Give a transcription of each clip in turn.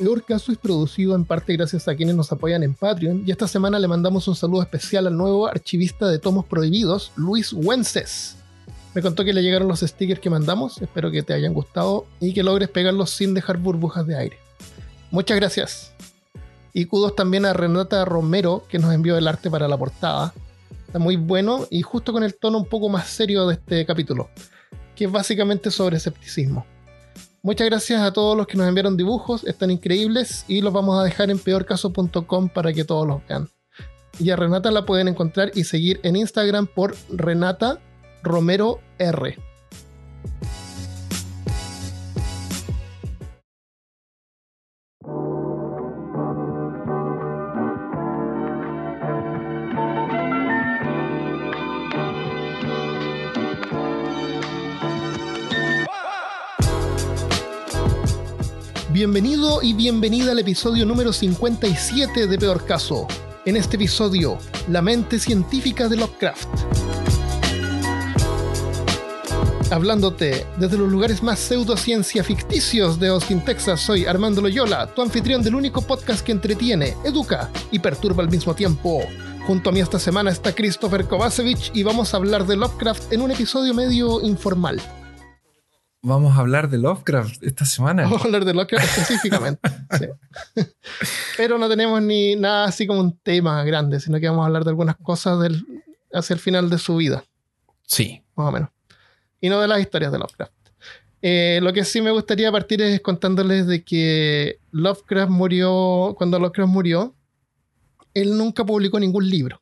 Peor Caso es producido en parte gracias a quienes nos apoyan en Patreon y esta semana le mandamos un saludo especial al nuevo archivista de tomos prohibidos, Luis Wences. Me contó que le llegaron los stickers que mandamos, espero que te hayan gustado y que logres pegarlos sin dejar burbujas de aire. Muchas gracias. Y kudos también a Renata Romero que nos envió el arte para la portada. Está muy bueno y justo con el tono un poco más serio de este capítulo, que es básicamente sobre escepticismo. Muchas gracias a todos los que nos enviaron dibujos, están increíbles y los vamos a dejar en peorcaso.com para que todos los vean. Y a Renata la pueden encontrar y seguir en Instagram por Renata Romero R. Bienvenido y bienvenida al episodio número 57 de Peor Caso. En este episodio, la mente científica de Lovecraft. Hablándote desde los lugares más pseudociencia ficticios de Austin, Texas, soy Armando Loyola, tu anfitrión del único podcast que entretiene, educa y perturba al mismo tiempo. Junto a mí esta semana está Christopher Kovacevic y vamos a hablar de Lovecraft en un episodio medio informal. Vamos a hablar de Lovecraft esta semana. Vamos a hablar de Lovecraft específicamente. sí. Pero no tenemos ni nada así como un tema grande, sino que vamos a hablar de algunas cosas del, hacia el final de su vida. Sí. Más o menos. Y no de las historias de Lovecraft. Eh, lo que sí me gustaría partir es contándoles de que Lovecraft murió, cuando Lovecraft murió, él nunca publicó ningún libro.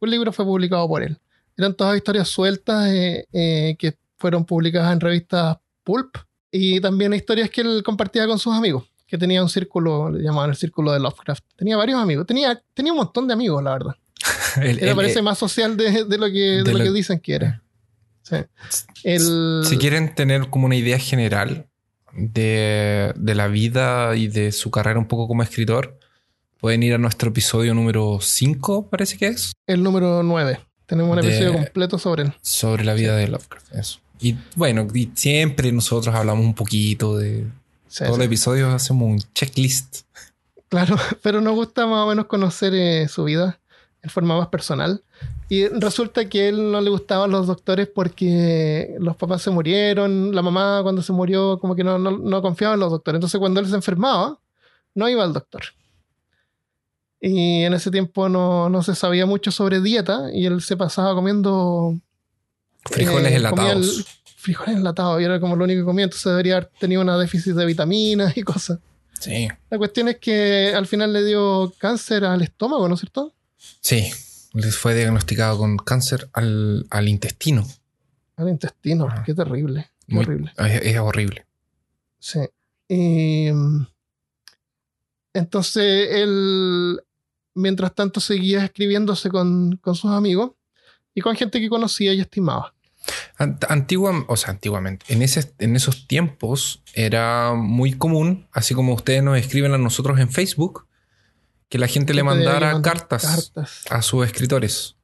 Un libro fue publicado por él. Eran todas historias sueltas eh, eh, que fueron publicadas en revistas Pulp y también historias que él compartía con sus amigos, que tenía un círculo, le llamaban el círculo de Lovecraft. Tenía varios amigos, tenía, tenía un montón de amigos, la verdad. El- parece el- más social de, de lo, que, de lo lo- que dicen que era. Sí. El- Si quieren tener como una idea general de, de la vida y de su carrera un poco como escritor, pueden ir a nuestro episodio número 5, parece que es, el número 9. Tenemos un De- episodio completo sobre él. sobre la vida de Lovecraft. Eso. Y bueno, y siempre nosotros hablamos un poquito de Sí, todos sí. los episodios, hacemos un checklist. Claro, pero nos gusta más o menos conocer eh, su vida en forma más personal. Y resulta que él no le gustaban los doctores porque los papás se murieron, la mamá cuando se murió como que no, no, no confiaba en los doctores. Entonces cuando él se enfermaba, no iba al doctor. Y en ese tiempo no, no se sabía mucho sobre dieta y él se pasaba comiendo Frijoles eh, enlatados. frijoles enlatados y era como lo único que comía, entonces debería haber tenido una déficit de vitaminas y cosas. Sí. La cuestión es que al final le dio cáncer al estómago, ¿no es cierto? Sí. Les fue diagnosticado con cáncer al, al intestino. Al intestino. Ajá. Qué terrible. Qué Muy- horrible. Es, es horrible. Sí. Y, mm, entonces él, mientras tanto, seguía escribiéndose con, con sus amigos y con gente que conocía y estimaba. Antigua, o sea, antiguamente, en, ese, en esos tiempos era muy común, así como ustedes nos escriben a nosotros en Facebook, que la gente le de mandara mandar cartas, cartas. a sus escritores.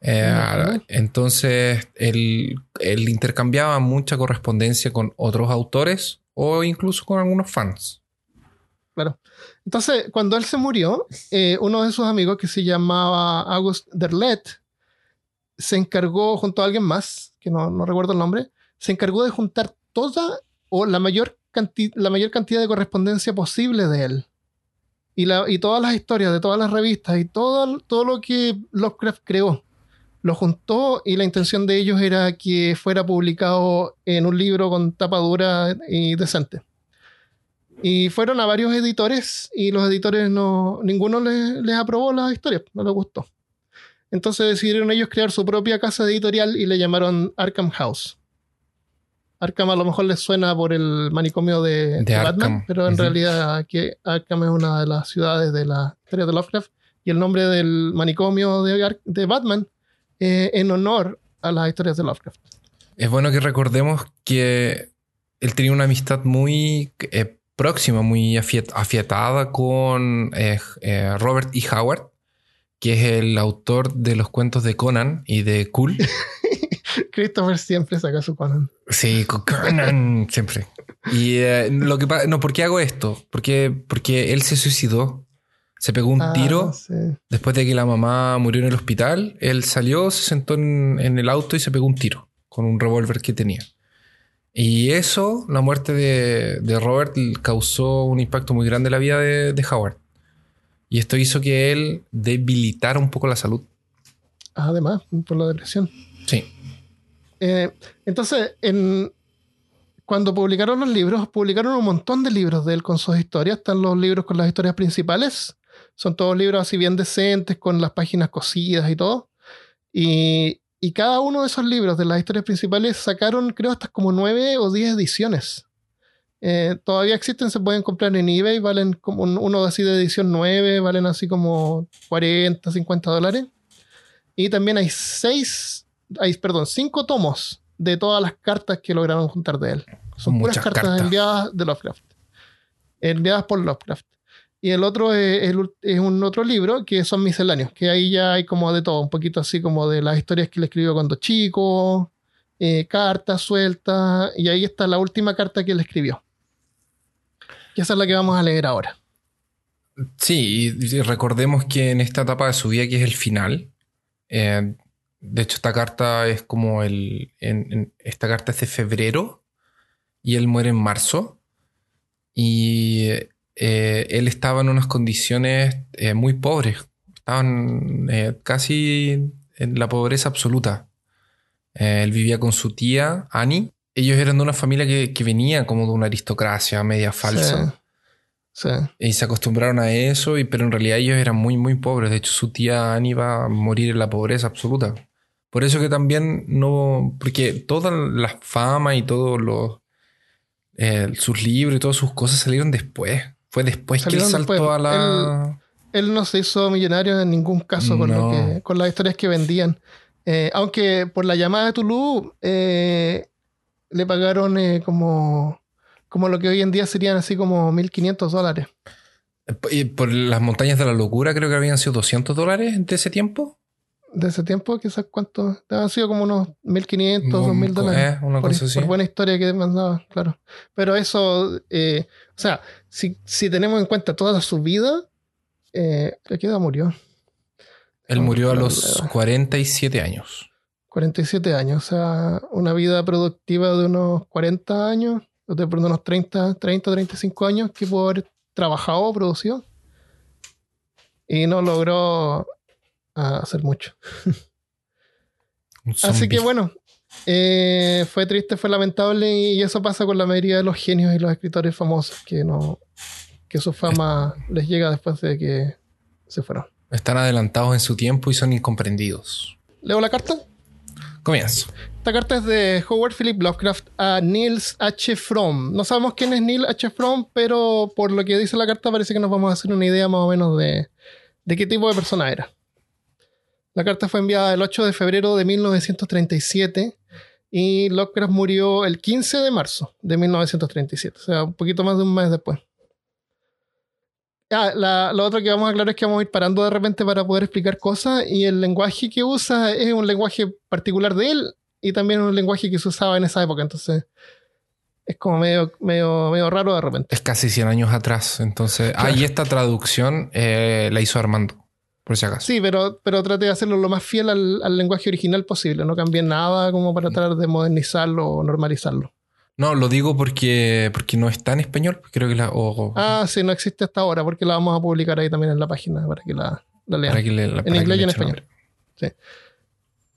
Eh, entonces, él, él intercambiaba mucha correspondencia con otros autores o incluso con algunos fans. Claro. Entonces, cuando él se murió, eh, uno de sus amigos que se llamaba August Derlet se encargó, junto a alguien más, que no, no recuerdo el nombre, se encargó de juntar toda o la mayor, canti- la mayor cantidad de correspondencia posible de él. Y, la, y todas las historias de todas las revistas y todo, todo lo que Lovecraft creó. Lo juntó y la intención de ellos era que fuera publicado en un libro con tapa dura y decente. Y fueron a varios editores y los editores no, ninguno les, les aprobó la historia, no les gustó. Entonces decidieron ellos crear su propia casa editorial y le llamaron Arkham House. Arkham a lo mejor les suena por el manicomio de, Batman, Arkham, pero en realidad aquí Arkham es una de las ciudades de la historia de Lovecraft y el nombre del manicomio de, Ar- de Batman eh, en honor a las historias de Lovecraft. Es bueno que recordemos que él tenía una amistad muy eh, próxima, muy afiat- afiatada con eh, eh, Robert E. Howard, que es el autor de los cuentos de Conan y de Cool. Christopher siempre saca su Conan. Sí, con Conan, siempre. Y eh, lo que no, ¿por qué hago esto? Porque, porque él se suicidó. Se pegó un Ah, tiro sí. después de que la mamá murió en el hospital. Él salió, se sentó en, en el auto y se pegó un tiro con un revólver que tenía. Y eso, la muerte de, de Robert, causó un impacto muy grande en la vida de, de Howard. Y esto hizo que él debilitara un poco la salud. Además, por la depresión. Sí. Eh, entonces, en, cuando publicaron los libros, publicaron un montón de libros de él con sus historias. Están los libros con las historias principales. Son todos libros así bien decentes, con las páginas cosidas y todo. Y, y cada uno de esos libros de las historias principales sacaron, creo, hasta como nueve o diez ediciones. Eh, todavía existen, se pueden comprar en eBay, valen como un- uno así de edición 9, valen así como 40, 50 dólares. Y también hay seis, hay, perdón, cinco tomos de todas las cartas que lograron juntar de él. Son puras Muchas cartas, cartas. enviadas de Lovecraft. Enviadas por Lovecraft. Y el otro es, ul- es un otro libro que son misceláneos, que ahí ya hay como de todo, un poquito así como de las historias que le escribió cuando chico, eh, cartas sueltas, y ahí está la última carta que le escribió. Esa es la que vamos a leer ahora. Sí, y recordemos que en esta etapa de su vida, que es el final, eh, de hecho esta carta es como el... esta carta es de febrero y él muere en marzo. Y eh, él estaba en unas condiciones eh, muy pobres. Estaban casi en la pobreza absoluta. Él vivía con su tía, Annie. Ellos eran de una familia que, que venía como de una aristocracia media falsa. Sí. Y se acostumbraron a eso, y, pero en realidad ellos eran muy, muy pobres. De hecho, su tía Annie va a morir en la pobreza absoluta. Por eso que también no. Porque toda la fama y todos los. eh, sus libros y todas sus cosas salieron después. Fue después que él saltó después. a la. Él no se hizo millonario en ningún caso con, lo que- con las historias que vendían. Eh, aunque por la llamada de Toulouse eh, le pagaron eh, como, como lo que hoy en día serían así como 1.500 dólares. y por las montañas de la locura, creo que habían sido 200 dólares de ese tiempo. De ese tiempo, quizás cuánto. Han sido como unos 1.500, Un- 2.000 dólares. eh, una por, cosa así. por buena historia que mandaba, claro. Pero eso, eh, o sea, si, si tenemos en cuenta toda su vida, eh, ¿a qué edad murió? Él murió a los claro. 47 años. 47 años, o sea, una vida productiva de unos 40 años, o de unos 30, 30, 35 años que pudo haber trabajado producido. Y no logró ah, hacer mucho. Así que bueno, eh, fue triste, fue lamentable y eso pasa con la mayoría de los genios y los escritores famosos que no que su fama les llega después de que se fueron. Están adelantados en su tiempo y son incomprendidos. ¿Leo la carta? Comienzo. Esta carta es de Howard Philip Lovecraft a Niels H. Fromm. No sabemos quién es Neil H. Fromm, pero por lo que dice la carta parece que nos vamos a hacer una idea más o menos de, de qué tipo de persona era. La carta fue enviada el 8 de febrero de 1937 y Lovecraft murió el 15 de marzo de 1937, o sea, un poquito más de un mes después. Ah, la, lo otro que vamos a aclarar es que vamos a ir parando de repente para poder explicar cosas y el lenguaje que usa es un lenguaje particular de él y también un lenguaje que se usaba en esa época, entonces es como medio, medio, medio raro de repente. Es casi 100 años atrás. Entonces, ah, y esta traducción eh, la hizo Armando, por si acaso. Sí, pero, pero trate de hacerlo lo más fiel al, al lenguaje original posible, no cambie nada como para tratar de modernizarlo o normalizarlo. No, lo digo porque, porque no está en español. Creo que la. Ah, sí, no existe hasta ahora porque la vamos a publicar ahí también en la página para que la, la lean. para que le- para que inglés y en español. nombre.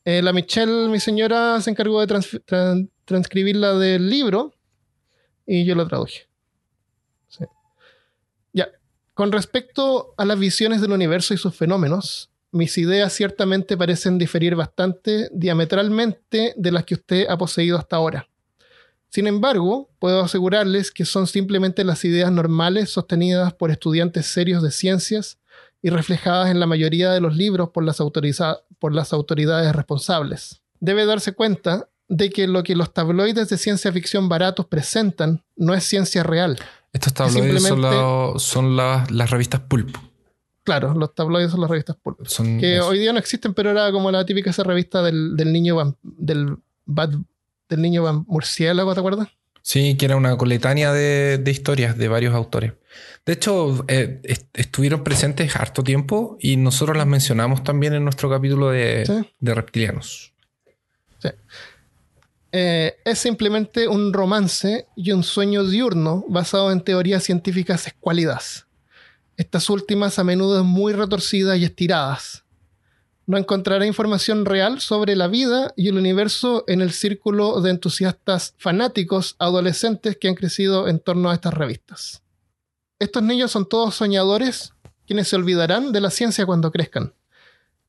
Eh, la Michelle, mi señora, se encargó de trans- tran- transcribirla del libro y yo lo traduje. Sí. Ya. Con respecto a las visiones del universo y sus fenómenos, mis ideas ciertamente parecen diferir bastante diametralmente de las que usted ha poseído hasta ahora. Sin embargo, puedo asegurarles que son simplemente las ideas normales sostenidas por estudiantes serios de ciencias y reflejadas en la mayoría de los libros por las, autoriza- por las autoridades responsables. Debe darse cuenta de que lo que los tabloides de ciencia ficción baratos presentan no es ciencia real. Estos tabloides son, simplemente- la- son las- las revistas Pulp. Claro, los tabloides son las revistas pulp. Son Que eso. hoy día no existen, pero era como la típica esa revista del, del niño vam- del, bad- del niño murciélago, ¿te acuerdas? Sí, que era una coletánea de, historias de varios autores. De hecho, eh, estuvieron presentes harto tiempo y nosotros las mencionamos también en nuestro capítulo de, de reptilianos. Sí. Eh, es simplemente un romance y un sueño diurno basado en teorías científicas escuálidas. Estas últimas a menudo muy retorcidas y estiradas. No encontrará información real sobre la vida y el universo en el círculo de entusiastas fanáticos adolescentes que han crecido en torno a estas revistas. Estos niños son todos soñadores quienes se olvidarán de la ciencia cuando crezcan.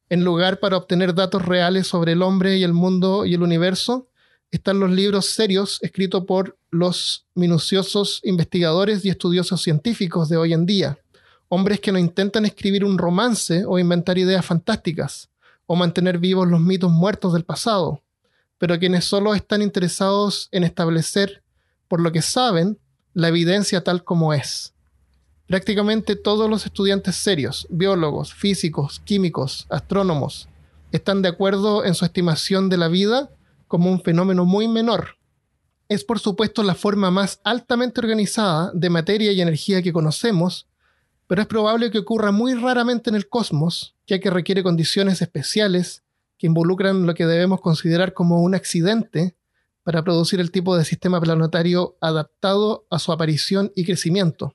En lugar para obtener datos reales sobre el hombre y el mundo y el universo, están los libros serios escritos por los minuciosos investigadores y estudiosos científicos de hoy en día, hombres que no intentan escribir un romance o inventar ideas fantásticas, o mantener vivos los mitos muertos del pasado, pero quienes solo están interesados en establecer, por lo que saben, la evidencia tal como es. Prácticamente todos los estudiantes serios, biólogos, físicos, químicos, astrónomos, están de acuerdo en su estimación de la vida como un fenómeno muy menor. Es por supuesto la forma más altamente organizada de materia y energía que conocemos, pero es probable que ocurra muy raramente en el cosmos, ya que requiere condiciones especiales que involucran lo que debemos considerar como un accidente para producir el tipo de sistema planetario adaptado a su aparición y crecimiento.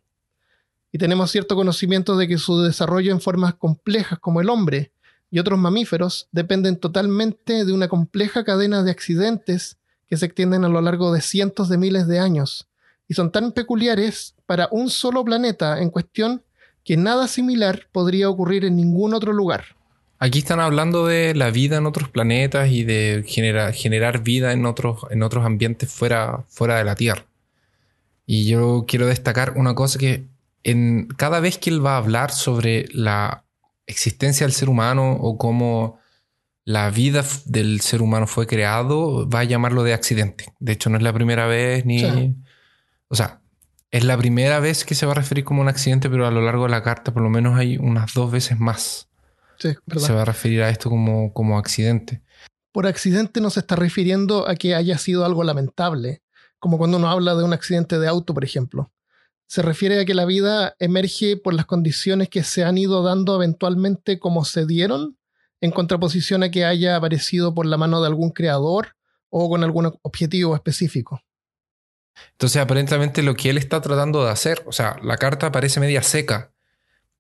Y tenemos cierto conocimiento de que su desarrollo en formas complejas como el hombre y otros mamíferos dependen totalmente de una compleja cadena de accidentes que se extienden a lo largo de cientos de miles de años y son tan peculiares para un solo planeta en cuestión que nada similar podría ocurrir en ningún otro lugar. Aquí están hablando de la vida en otros planetas y de generar vida en otros, en otros ambientes fuera, fuera de la Tierra. Y yo quiero destacar una cosa que en, cada vez que él va a hablar sobre la existencia del ser humano o cómo la vida del ser humano fue creado, va a llamarlo de accidente. De hecho, no es la primera vez ni... O sea, es la primera vez que se va a referir como un accidente, pero a lo largo de la carta por lo menos hay unas dos veces más. Sí, Se va a referir a esto como, como accidente. Por accidente no se está refiriendo a que haya sido algo lamentable, como cuando uno habla de un accidente de auto, por ejemplo se refiere a que la vida emerge por las condiciones que se han ido dando eventualmente como se dieron, en contraposición a que haya aparecido por la mano de algún creador o con algún objetivo específico. Entonces, aparentemente lo que él está tratando de hacer, o sea, la carta parece media seca,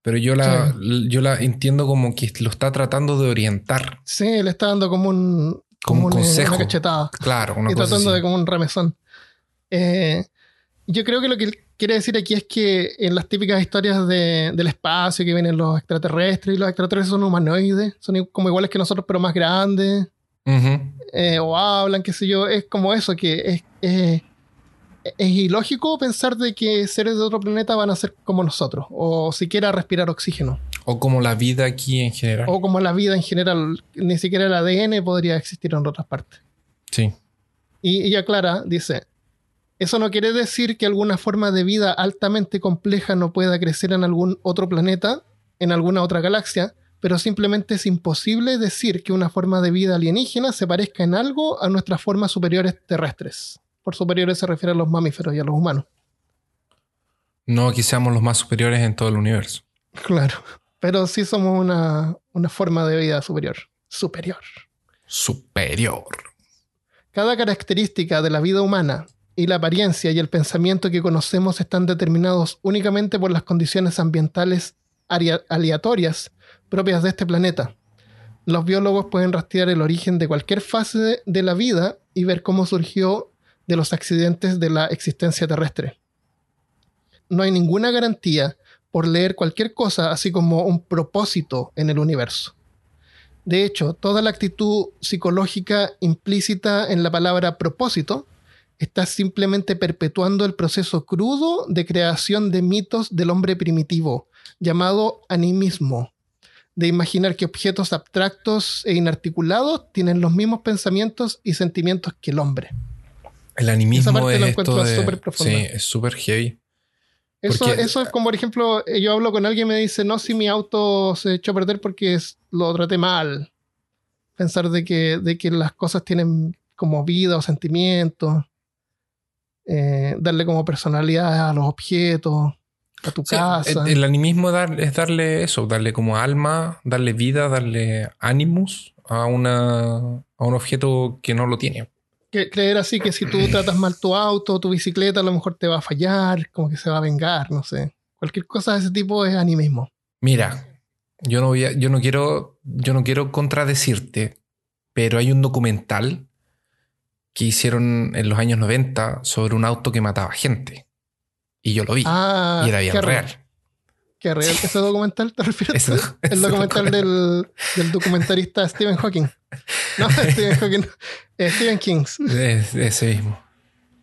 pero yo la, yo la entiendo como que lo está tratando de orientar. Sí, le está dando como un, como, un consejo. una cachetada. Claro, una y tratando de como un remesón. Eh, yo creo que lo que quiere decir aquí es que en las típicas historias del espacio que vienen los extraterrestres y los extraterrestres son humanoides, son como iguales que nosotros pero más grandes, eh, o hablan, qué sé yo, es como eso, que es, es ilógico pensar de que seres de otro planeta van a ser como nosotros, o siquiera respirar oxígeno. O como la vida aquí en general. O como la vida en general, ni siquiera el ADN podría existir en otras partes. Sí. Y ella aclara, dice, eso no quiere decir que alguna forma de vida altamente compleja no pueda crecer en algún otro planeta, en alguna otra galaxia, pero simplemente es imposible decir que una forma de vida alienígena se parezca en algo a nuestras formas superiores terrestres. Por superiores se refiere a los mamíferos y a los humanos. No que seamos los más superiores en todo el universo. Claro, pero sí somos una, una forma de vida superior. Superior. Superior. Cada característica de la vida humana, y la apariencia y el pensamiento que conocemos están determinados únicamente por las condiciones ambientales aleatorias propias de este planeta. Los biólogos pueden rastrear el origen de cualquier fase de la vida y ver cómo surgió de los accidentes de la existencia terrestre. No hay ninguna garantía por leer cualquier cosa así como un propósito en el universo. De hecho, toda la actitud psicológica implícita en la palabra propósito estás simplemente perpetuando el proceso crudo de creación de mitos del hombre primitivo, llamado animismo, de imaginar que objetos abstractos e inarticulados tienen los mismos pensamientos y sentimientos que el hombre. El animismo es esto Sí, es súper heavy. Eso, eso, es como, por ejemplo, yo hablo con alguien y me dice, no, si mi auto se echó a perder porque lo traté mal. Pensar de que, de que las cosas tienen como vida o sentimientos. eh, darle como personalidad a los objetos, a tu Sí, casa. el, el animismo dar- es darle eso, darle como alma, darle vida, darle animus a, una, a un objeto que no lo tiene. Que- creer así que si tú tratas mal tu auto, tu bicicleta, a lo mejor te va a fallar, como que se va a vengar, no sé. Cualquier cosa de ese tipo es animismo. Mira, yo no voy a- yo no quiero, yo no quiero contradecirte, pero hay un documental que hicieron en los años 90 sobre un auto que mataba gente. Y yo lo vi. Ah, y era bien real. Qué real. ¿Ese documental te refieres? Ese- El documental del, del documentarista Stephen Hawking. No, Stephen Hawking. Stephen King. Es- ese mismo.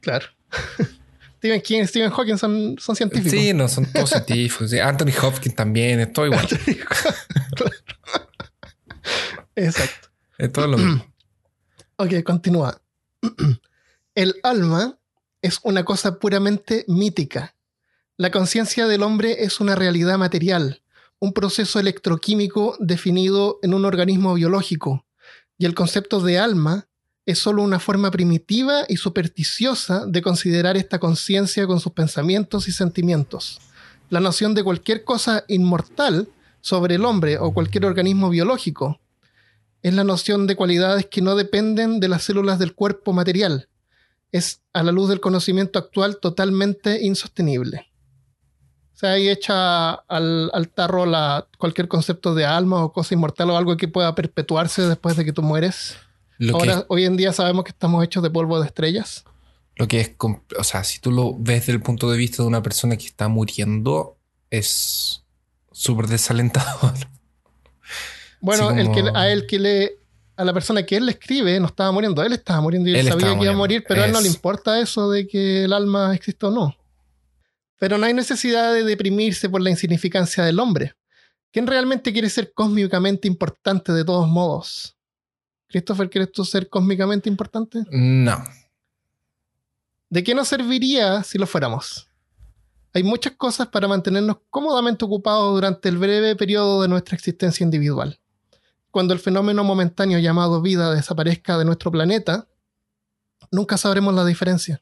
Claro. Stephen King Stephen Hawking son, son científicos. Sí, no, son todos científicos. Anthony Hopkins también, es todo igual. Exacto. Es todo lo mismo. Ok, continúa. El alma es una cosa puramente mítica. La conciencia del hombre es una realidad material, un proceso electroquímico definido en un organismo biológico, y el concepto de alma es solo una forma primitiva y supersticiosa de considerar esta conciencia con sus pensamientos y sentimientos. La noción de cualquier cosa inmortal sobre el hombre o cualquier organismo biológico es la noción de cualidades que no dependen de las células del cuerpo material. Es, a la luz del conocimiento actual, totalmente insostenible. O sea, ahí echa al, tarro cualquier concepto de alma o cosa inmortal o algo que pueda perpetuarse después de que tú mueres. Lo hoy en día sabemos que estamos hechos de polvo de estrellas. lo que es, o sea, si tú lo ves desde el punto de vista de una persona que está muriendo, es súper desalentador. Bueno, el que, a él que le. A la persona que él le escribe no estaba muriendo, él estaba muriendo y él, Él sabía que iba a morir, pero a él no le importa eso de que el alma existe o no. Pero no hay necesidad de deprimirse por la insignificancia del hombre. ¿Quién realmente quiere ser cósmicamente importante de todos modos? Christopher, ¿quieres tú ser cósmicamente importante? No. ¿De qué nos serviría si lo fuéramos? Hay muchas cosas para mantenernos cómodamente ocupados durante el breve periodo de nuestra existencia individual. Cuando el fenómeno momentáneo llamado vida desaparezca de nuestro planeta, nunca sabremos la diferencia.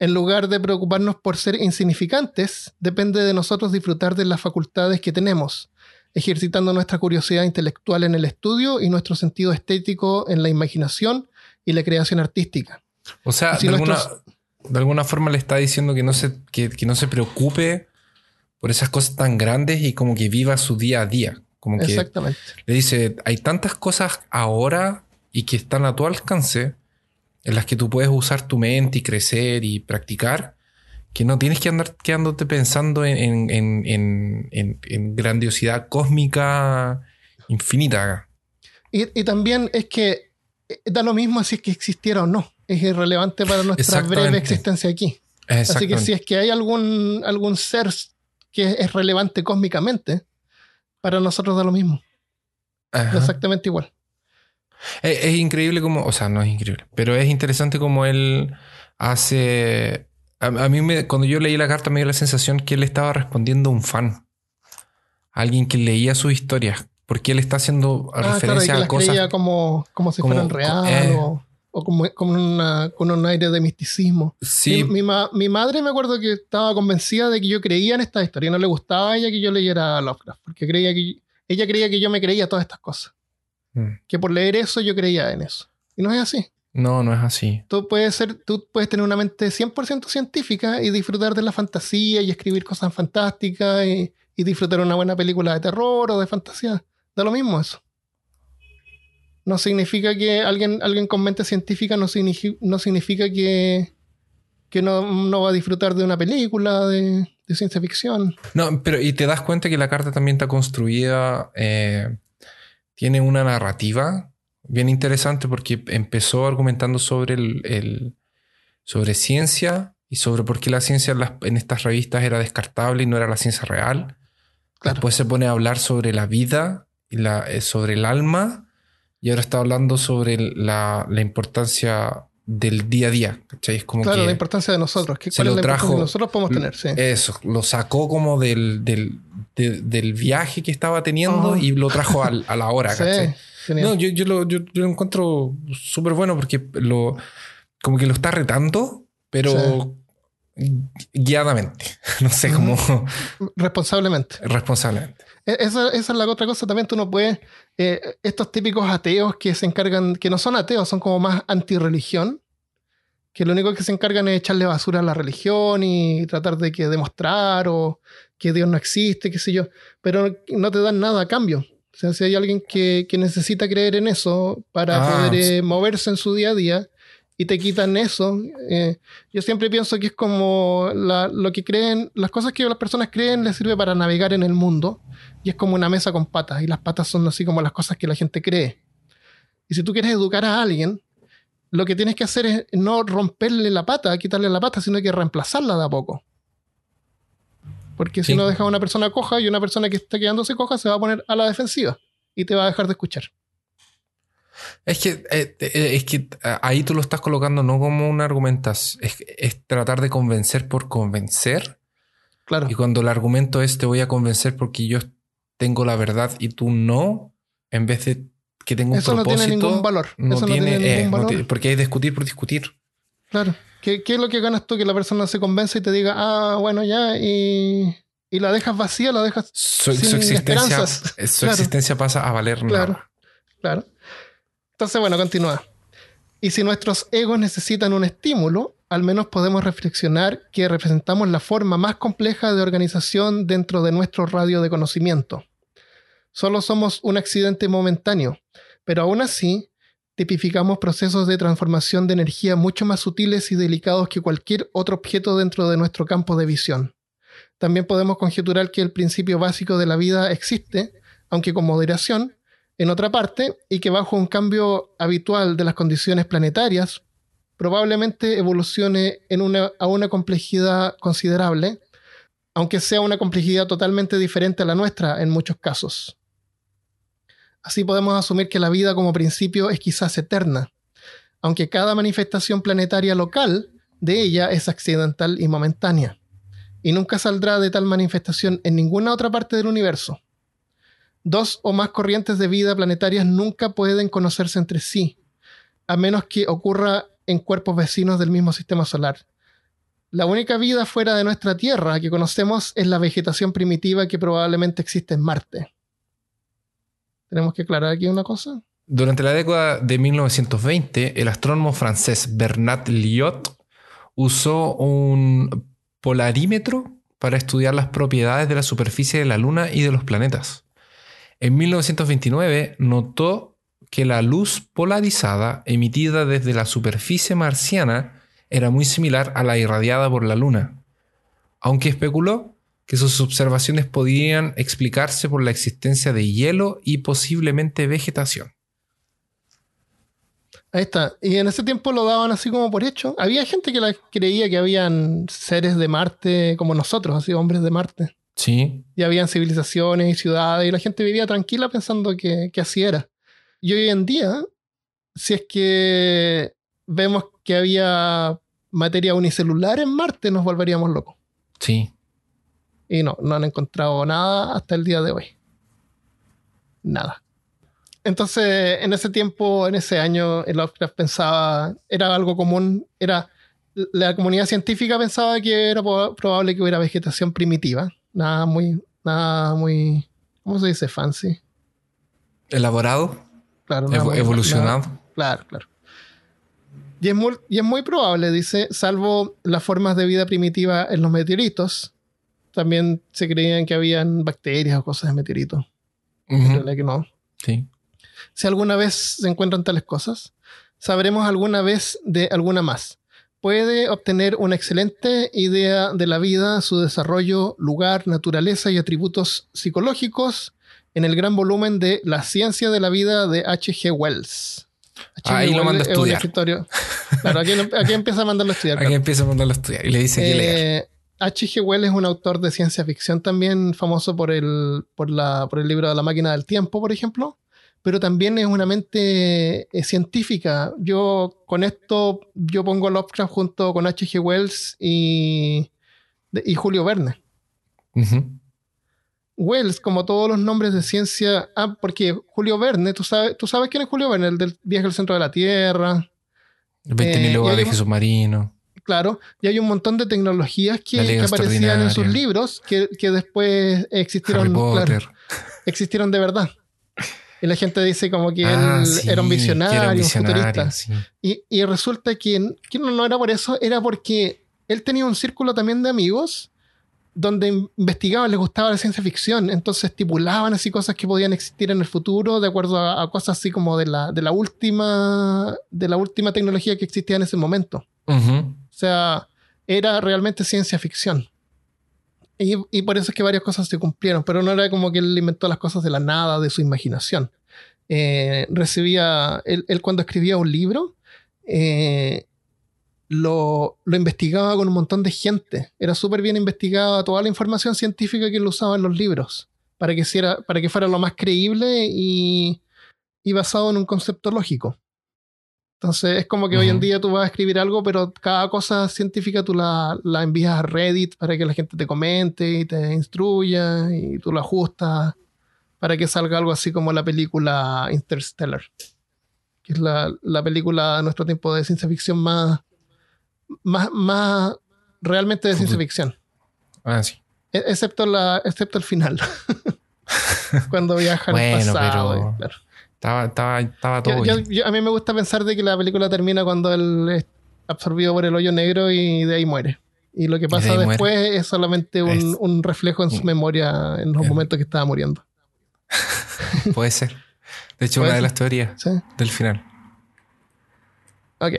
En lugar de preocuparnos por ser insignificantes, depende de nosotros disfrutar de las facultades que tenemos, ejercitando nuestra curiosidad intelectual en el estudio y nuestro sentido estético en la imaginación y la creación artística. O sea, de, alguna, de alguna forma le está diciendo que no, se, que, que no se preocupe por esas cosas tan grandes y como que viva su día a día. Como que Exactamente. le dice, hay tantas cosas ahora y que están a tu alcance en las que tú puedes usar tu mente y crecer y practicar, que no tienes que andar quedándote pensando en, en- en- en- grandiosidad cósmica infinita. Y, y también es que eh, da lo mismo si es que existiera o no. Es irrelevante para nuestra breve existencia aquí. Así que si es que hay algún, algún ser que es relevante cósmicamente, para nosotros da lo mismo. Ajá. Exactamente igual. Es, es increíble como, o sea, no es increíble, pero es interesante como él hace... A, a mí me- cuando yo leí la carta me dio la sensación que él estaba respondiendo a un fan. A alguien que leía sus historias. Porque él está haciendo Ah, claro, referencia que a cosas... creía como, como si como- fueran real eh. o, o como, una- con un aire de misticismo. Sí, Mi, mi ma- mi madre me acuerdo que estaba convencida de que yo creía en esta historia y no le gustaba a ella que yo leyera Lovecraft, porque creía que ella creía que yo me creía todas estas cosas. Mm. Que por leer eso yo creía en eso. Y no es así. No, no es así. Tú puedes, ser, tú puedes tener una mente 100% científica y disfrutar de la fantasía y escribir cosas fantásticas y, y disfrutar una buena película de terror o de fantasía. Da lo mismo eso. No significa que alguien, alguien con mente científica no, signifi- no significa que, que no, no va a disfrutar de una película de, de ciencia ficción. No, pero y te das cuenta que la carta también está construida, eh, tiene una narrativa bien interesante porque empezó argumentando sobre el, el- sobre ciencia y sobre por qué la ciencia en, las- en estas revistas era descartable y no era la ciencia real. Claro. Después se pone a hablar sobre la vida y la, eh, sobre el alma y ahora está hablando sobre la, la importancia del día a día. ¿cachai? Es como Claro, que la importancia de nosotros. ¿Qué, ¿Cuál es la importancia que nosotros podemos tener? Sí. eso, lo sacó como del, del, de- del viaje que estaba teniendo Ah. y lo trajo al- a la hora, Sí, ¿cachai? Genial. No, yo, yo, lo, yo, yo lo encuentro súper bueno porque lo, como que lo está retando, pero guiadamente. No sé cómo. Responsablemente. Responsablemente. E-, esa, esa, es la otra cosa también. Tú no puedes. Eh, estos típicos ateos que se encargan, que no son ateos, son como más anti-religión, que lo único que se encargan es echarle basura a la religión y tratar de que demostrar o que Dios no existe, qué sé yo, pero no te dan nada a cambio. O sea, si hay alguien que, que necesita creer en eso para ah, poder eh, moverse en su día a día y te quitan eso, eh, yo siempre pienso que es como lo que creen, las cosas que las personas creen les sirve para navegar en el mundo y es como una mesa con patas y las patas son así como las cosas que la gente cree. Y si tú quieres educar a alguien, lo que tienes que hacer es no romperle la pata, quitarle la pata, sino que reemplazarla de a poco. Porque si no dejas a una persona coja y una persona que está quedándose coja se va a poner a la defensiva y te va a dejar de escuchar. Es que, eh, eh, es que eh, ahí tú lo estás colocando no como una argumentación, es, es, tratar de convencer por convencer. Claro. Y cuando el argumento es te voy a convencer porque yo tengo la verdad y tú no, en vez de que tenga un Eso propósito. no tiene ningún valor. No Eso tiene, no tiene eh, ningún no valor. tiene- porque hay discutir por discutir. Claro. ¿Qué, ¿Qué es lo que ganas tú? Que la persona se convence y te diga, ah, bueno, ya, y, y la dejas vacía, la dejas. Su, Sin su existencia, esperanzas. eh, su Claro. existencia pasa a valer Claro. nada. Claro. Entonces, bueno, continúa. Y si nuestros egos necesitan un estímulo, al menos podemos reflexionar que representamos la forma más compleja de organización dentro de nuestro radio de conocimiento. Solo somos un accidente momentáneo, pero aún así tipificamos procesos de transformación de energía mucho más sutiles y delicados que cualquier otro objeto dentro de nuestro campo de visión. También podemos conjeturar que el principio básico de la vida existe, aunque con moderación, en otra parte, y que bajo un cambio habitual de las condiciones planetarias, probablemente evolucione a una complejidad considerable, aunque sea una complejidad totalmente diferente a la nuestra en muchos casos. Así podemos asumir que la vida como principio es quizás eterna, aunque cada manifestación planetaria local de ella es accidental y momentánea, y nunca saldrá de tal manifestación en ninguna otra parte del universo. Dos o más corrientes de vida planetarias nunca pueden conocerse entre sí, a menos que ocurra en cuerpos vecinos del mismo sistema solar. La única vida fuera de nuestra Tierra que conocemos es la vegetación primitiva que probablemente existe en Marte. Tenemos que aclarar aquí una cosa. Durante la década de 1920, el astrónomo francés Bernard Liot usó un polarímetro para estudiar las propiedades de la superficie de la Luna y de los planetas. En 1929 notó que la luz polarizada emitida desde la superficie marciana era muy similar a la irradiada por la Luna, aunque especuló que sus observaciones podían explicarse por la existencia de hielo y posiblemente vegetación. Ahí está. Y en ese tiempo lo daban así como por hecho. Había gente que la creía que habían seres de Marte como nosotros, así hombres de Marte. Sí, Y habían civilizaciones y ciudades y la gente vivía tranquila pensando que, que así era. Y hoy en día, si es que vemos que había materia unicelular en Marte, nos volveríamos locos. sí. Y no, no han encontrado nada hasta el día de hoy. Nada. Entonces, en ese tiempo, en ese año, el Lovecraft pensaba, era algo común, era la comunidad científica pensaba que era probable que hubiera vegetación primitiva. Nada muy, nada muy, ¿cómo se dice? Fancy. Elaborado, Claro, muy- evolucionado. nada- claro, claro. Y es, muy, y es muy probable, dice, salvo las formas de vida primitiva en los meteoritos, también se creían que habían bacterias o cosas de meteoritos. Ujú, realidad que no. Sí. Si alguna vez se encuentran tales cosas, sabremos alguna vez de alguna más. Puede obtener una excelente idea de la vida, su desarrollo, lugar, naturaleza y atributos psicológicos en el gran volumen de La ciencia de la vida de H.G. Wells. H.G. Ahí lo manda a estudiar. Claro, aquí, aquí empieza a mandarlo a estudiar. Aquí claro. empieza a mandarlo a estudiar y le dice que leer. H.G. Wells es un autor de ciencia ficción también famoso por el, por, la, por el libro de la máquina del tiempo, por ejemplo, pero también es una mente eh, científica. Yo con esto, yo pongo Lovecraft junto con H.G. Wells y, de- y Julio Verne. Wells, como todos los nombres de ciencia, ah, porque Julio Verne, ¿tú sabes, tú sabes quién es Julio Verne, el del viaje al centro de la Tierra, 20.000 Eh, y leguas hay de viaje submarino. Claro, y hay un montón de tecnologías que, que aparecían en sus libros que, que después existieron, claro, existieron de verdad. Y la gente dice como que Ah, él sí, era un visionario, era un visionario, futurista. sí. Y, y resulta que, que no, no era por eso, era porque él tenía un círculo también de amigos donde investigaban, les gustaba la ciencia ficción, entonces estipulaban así cosas que podían existir en el futuro de acuerdo a, a cosas así como de la, de la última de la última tecnología que existía en ese momento. Ujú. O sea, era realmente ciencia ficción. Y, y por eso es que varias cosas se cumplieron, pero no era como que él inventó las cosas de la nada, de su imaginación. Eh, recibía, él, cuando escribía un libro, eh, lo, lo investigaba con un montón de gente. Era súper bien investigada toda la información científica que él usaba en los libros, para que, hiciera- para que fuera lo más creíble y, y basado en un concepto lógico. Entonces es como que hoy en día tú vas a escribir algo, pero cada cosa científica tú la, la envías a Reddit para que la gente te comente y te instruya y tú lo ajustas para que salga algo así como la película Interstellar, que es la, la película de nuestro tiempo de ciencia ficción más, más, más realmente de ciencia ficción, Ah, sí. E- excepto, la, excepto el final, cuando viajan al Bueno, pasado. pero- y- claro. Estaba, estaba, estaba todo Yo- yo- bien. yo- a mí me gusta pensar de que la película termina cuando él es absorbido por el hoyo negro y de ahí muere. Y lo que pasa muere. después es solamente un, Es- un reflejo en su memoria en los momentos que estaba muriendo. Puede ser. De hecho, una de las teorías ¿Sí? del final. Ok.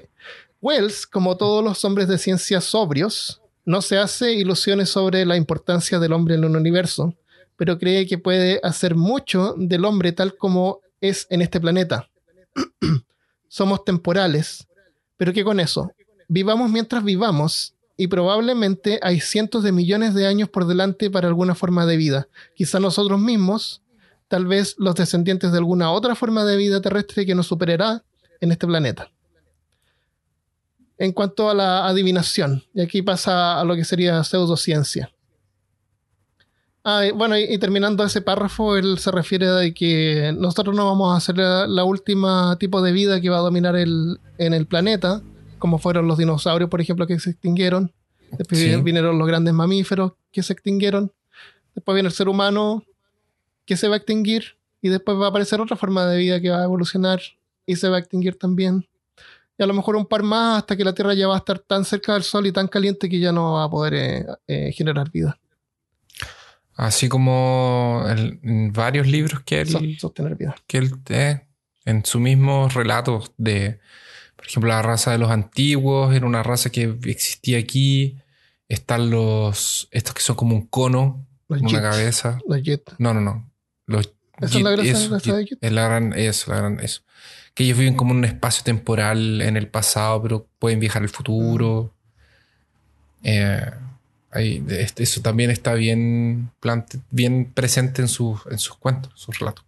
Wells, como todos los hombres de ciencia sobrios, no se hace ilusiones sobre la importancia del hombre en un universo, pero cree que puede hacer mucho del hombre tal como es en este planeta. Somos temporales, pero ¿qué con eso? Vivamos mientras vivamos y probablemente hay cientos de millones de años por delante para alguna forma de vida. Quizá nosotros mismos, tal vez los descendientes de alguna otra forma de vida terrestre que nos superará en este planeta en cuanto a la adivinación. Y aquí pasa a lo que sería pseudociencia. Ah, bueno, y, y terminando ese párrafo, él se refiere a que nosotros no vamos a ser la, la última tipo de vida que va a dominar el, en el planeta, como fueron los dinosaurios, por ejemplo, que se extinguieron. Después Sí. vinieron los grandes mamíferos que se extinguieron. Después viene el ser humano que se va a extinguir. Y después va a aparecer otra forma de vida que va a evolucionar y se va a extinguir también y a lo mejor un par más hasta que la Tierra ya va a estar tan cerca del Sol y tan caliente que ya no va a poder eh, eh, generar vida, Así como el- en varios libros que él, so- sostener vida. que él eh, en sus mismos relatos de, por ejemplo, la raza de los antiguos era una raza que existía aquí. Están los, estos que son como un cono, Los una cabeza. los. No, no, no. Los Esa es la gracia- eso, de. Es la gran, eso, la gran, eso. Que ellos viven como en un espacio temporal en el pasado, pero pueden viajar al futuro. Eh, ahí, este- eso también está bien, plante- bien presente en sus, en sus cuentos, sus relatos.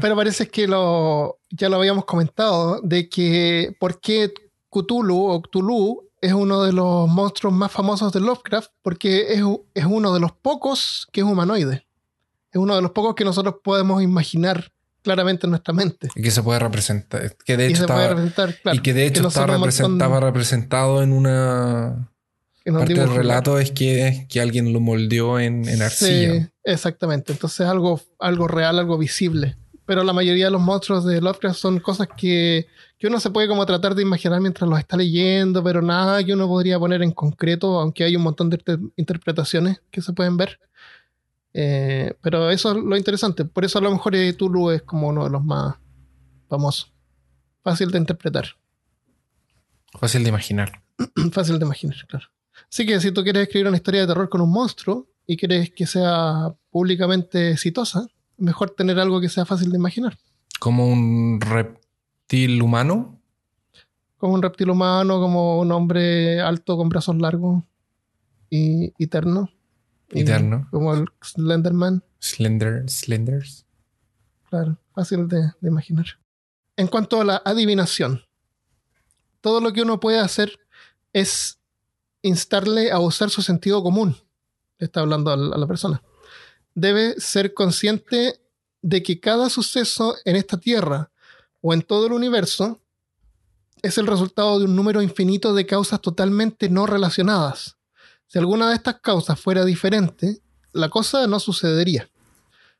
Pero parece que lo, ya lo habíamos comentado, de que por qué Cthulhu o Cthulhu es uno de los monstruos más famosos de Lovecraft, porque es, es uno de los pocos que es humanoide. Es uno de los pocos que nosotros podemos imaginar claramente en nuestra mente. Y que se puede representar. Que de y hecho se puede estaba, representar, claro. y que de hecho no estaba montón representado en una que parte del relato es que, que alguien lo moldeó en, en arcilla. Sí, exactamente. Entonces algo, algo real, algo visible. Pero la mayoría de los monstruos de Lovecraft son cosas que, que uno se puede como tratar de imaginar mientras los está leyendo, pero nada que uno podría poner en concreto, aunque hay un montón de inter- interpretaciones que se pueden ver. Eh, pero eso es lo interesante. Por eso a lo mejor eh, Tulu es como uno de los más famosos. Fácil de interpretar. Fácil de imaginar. Fácil de imaginar, claro. Así que si tú quieres escribir una historia de terror con un monstruo y quieres que sea públicamente exitosa, mejor tener algo que sea fácil de imaginar. Como un reptil humano. Como un reptil humano, como un hombre alto con brazos largos y y terno. Y Eterno. Como el Slenderman. Slender, slenders. Claro, fácil de, de imaginar. En cuanto a la adivinación, todo lo que uno puede hacer es instarle a usar su sentido común. Está hablando a la, persona. Debe ser consciente de que cada suceso en esta tierra o en todo el universo es el resultado de un número infinito de causas totalmente no relacionadas. Si alguna de estas causas fuera diferente, la cosa no sucedería.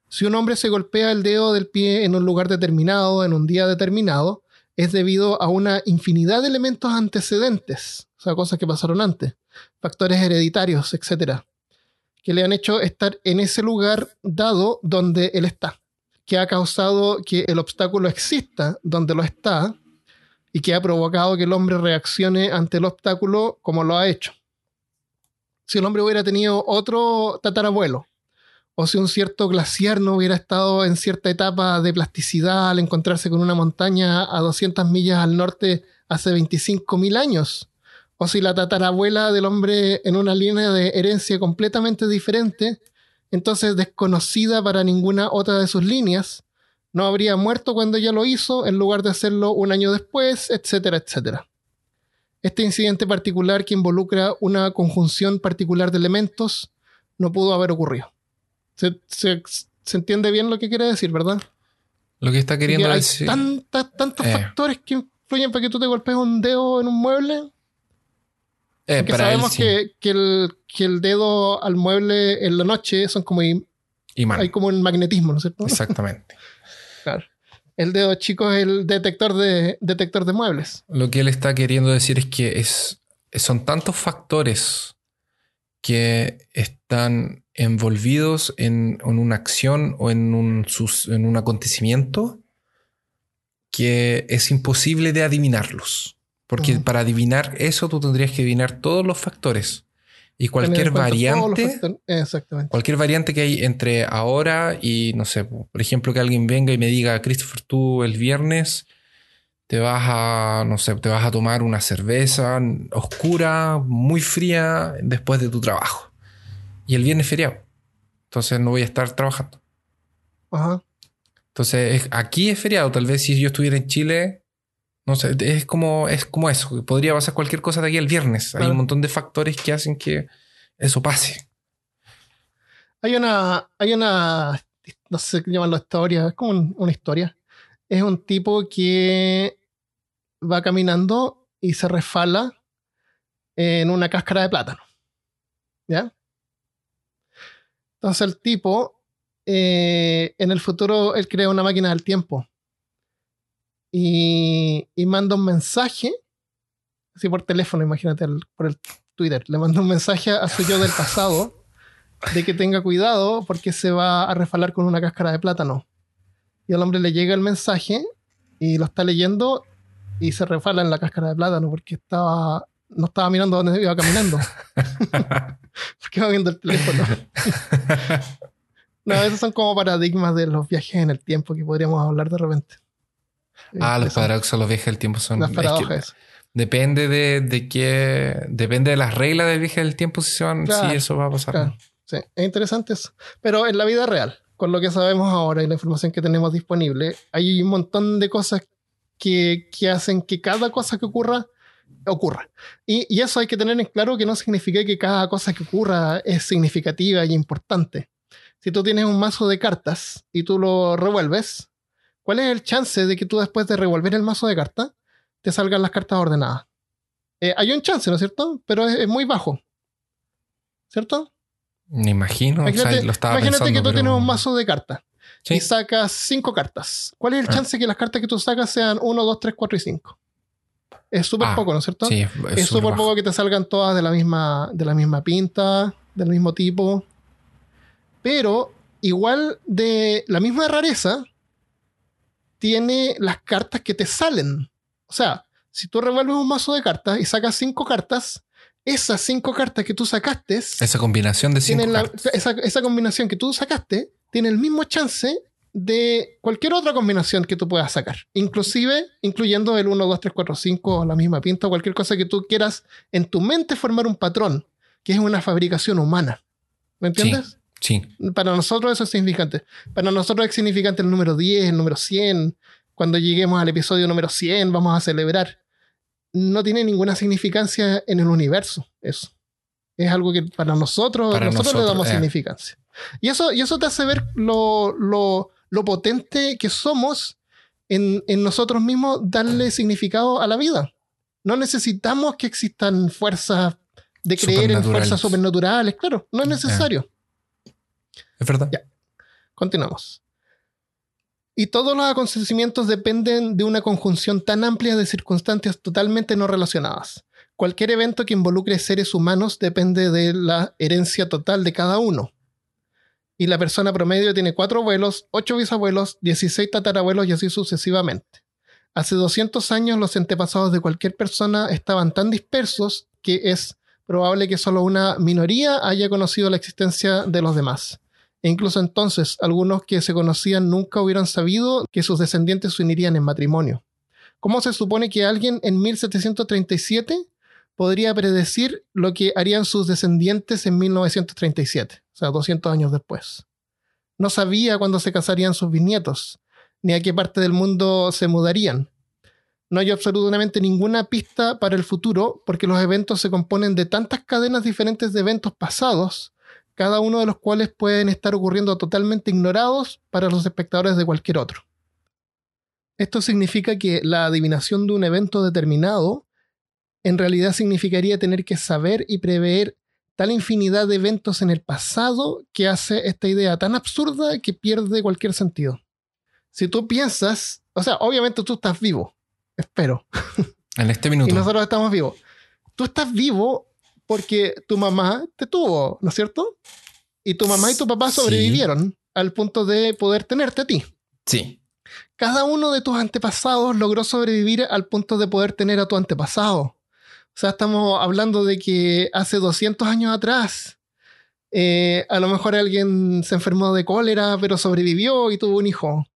Si un hombre se golpea el dedo del pie en un lugar determinado, en un día determinado, es debido a una infinidad de elementos antecedentes, sea, cosas que pasaron antes, factores hereditarios, etc., que le han hecho estar en ese lugar dado donde él está, que ha causado que el obstáculo exista donde lo está y que ha provocado que el hombre reaccione ante el obstáculo como lo ha hecho. Si el hombre hubiera tenido otro tatarabuelo, o si un cierto glaciar no hubiera estado en cierta etapa de plasticidad al encontrarse con una montaña a 200 millas al norte hace 25.000 años, o si la tatarabuela del hombre en una línea de herencia completamente diferente, entonces desconocida para ninguna otra de sus líneas, no habría muerto cuando ella lo hizo en lugar de hacerlo un año después, etcétera, etcétera. Este incidente particular que involucra una conjunción particular de elementos no pudo haber ocurrido. Se, entiende bien lo que quiere decir, ¿verdad? Lo que está queriendo hay decir. tantos eh. factores que influyen para que tú te golpees un dedo en un mueble. Eh, sabemos que, el, dedo al mueble en la noche son como. Hay como un magnetismo, ¿no es cierto? Exactamente. claro. El dedo chico es el detector de, detector de muebles. Lo que él está queriendo decir es que es, son tantos factores que están envolvidos en, una acción o en un, en un acontecimiento que es imposible de adivinarlos. Porque para adivinar eso tú tendrías que adivinar todos los factores. Y cualquier variante, cualquier variante que hay entre ahora y, no sé, por ejemplo, que alguien venga y me diga, Christopher, tú el viernes te vas a, no sé, te vas a tomar una cerveza oscura, muy fría, después de tu trabajo. Y el viernes feriado. Entonces no voy a estar trabajando. Ajá. Entonces, aquí es feriado. Tal vez si yo estuviera en Chile, no sé, es como, es como eso. Podría pasar cualquier cosa de aquí el viernes. Hay un montón de factores que hacen que eso pase. Hay una, hay una, no sé qué llamarlo historia, es como una historia es un tipo que va caminando y se resfala en una cáscara de plátano. ¿Ya? Entonces el tipo, eh, en el futuro, él crea una máquina del tiempo. Y, manda un mensaje, así por teléfono, imagínate, por el Twitter. Le manda un mensaje a su yo del pasado de que tenga cuidado porque se va a resfalar con una cáscara de plátano y al hombre le llega el mensaje y lo está leyendo y se refala en la cáscara de plátano porque estaba no estaba mirando dónde iba caminando. porque iba viendo el teléfono. no, esos son como paradigmas de los viajes en el tiempo que podríamos hablar de repente. Ah, los paradoxos los viajes del tiempo son... Las paradojas. depende de, de qué... Depende de las reglas del viaje del tiempo si, se van, si eso va a pasar. Sí, es interesante eso. Pero en la vida real, con lo que sabemos ahora y la información que tenemos disponible, hay un montón de cosas que, hacen que cada cosa que ocurra ocurra. Y, y, eso hay que tener en claro que no significa que cada cosa que ocurra es significativa y importante. Si tú tienes un mazo de cartas y tú lo revuelves, ¿cuál es el chance de que tú después de revolver el mazo de cartas te salgan las cartas ordenadas? Eh, hay un chance, ¿no es cierto? Pero es muy bajo. ¿Cierto? Me imagino. Imagínate, que tú tienes un mazo de cartas y sacas cinco cartas. ¿Cuál es el ah. chance que las cartas que tú sacas sean 1, 2, 3, 4 y 5? Es súper ah, poco, ¿no es cierto? Sí, es súper poco que te salgan todas de la misma, de la misma pinta, del mismo tipo. Pero igual de la misma rareza, tiene las cartas que te salen. O sea, si tú revuelves un mazo de cartas y sacas cinco cartas, esas cinco cartas que tú sacaste. Esa combinación de cinco. esa, combinación que tú sacaste tiene el mismo chance de cualquier otra combinación que tú puedas sacar. Inclusive, incluyendo el 1, 2, 3, 4, 5, la misma pinta, o cualquier cosa que tú quieras en tu mente formar un patrón, que es una fabricación humana. ¿Me entiendes? Sí. Para nosotros eso es significante. Para nosotros es significante el número 10, el número 100. Cuando lleguemos al episodio número 100 vamos a celebrar no tiene ninguna significancia en el universo. Eso. Es algo que para nosotros, nosotros, le damos eh. significancia. Y eso, y eso te hace ver lo, lo, lo, potente que somos en, en nosotros mismos darle significado a la vida. No necesitamos que existan fuerzas de creer en fuerzas sobrenaturales, claro, no es necesario. Es verdad. Ya. Continuamos. Y todos los acontecimientos dependen de una conjunción tan amplia de circunstancias totalmente no relacionadas. Cualquier evento que involucre seres humanos depende de la herencia total de cada uno. Y la persona promedio tiene cuatro abuelos, ocho bisabuelos, 16 tatarabuelos y así sucesivamente. Hace 200 años los antepasados de cualquier persona estaban tan dispersos que es probable que solo una minoría haya conocido la existencia de los demás. E incluso entonces, algunos que se conocían nunca hubieran sabido que sus descendientes se unirían en matrimonio. ¿Cómo se supone que alguien en 1737 podría predecir lo que harían sus descendientes en 1937, o sea, 200 años después? No sabía cuándo se casarían sus bisnietos, ni a qué parte del mundo se mudarían. No hay absolutamente ninguna pista para el futuro porque los eventos se componen de tantas cadenas diferentes de eventos pasados, cada uno de los cuales pueden estar ocurriendo totalmente ignorados para los espectadores de cualquier otro. Esto significa que la adivinación de un evento determinado en realidad significaría tener que saber y prever tal infinidad de eventos en el pasado que hace esta idea tan absurda que pierde cualquier sentido. Si tú piensas, o sea, obviamente tú estás vivo, espero. En este minuto. y nosotros estamos vivos. Tú estás vivo porque tu mamá te tuvo, ¿no es cierto? Y tu mamá y tu papá sobrevivieron al punto de poder tenerte a ti. Sí. Cada uno de tus antepasados logró sobrevivir al punto de poder tener a tu antepasado. O sea, estamos hablando de que hace 200 años atrás, eh, a lo mejor alguien se enfermó de cólera, pero sobrevivió y tuvo un hijo.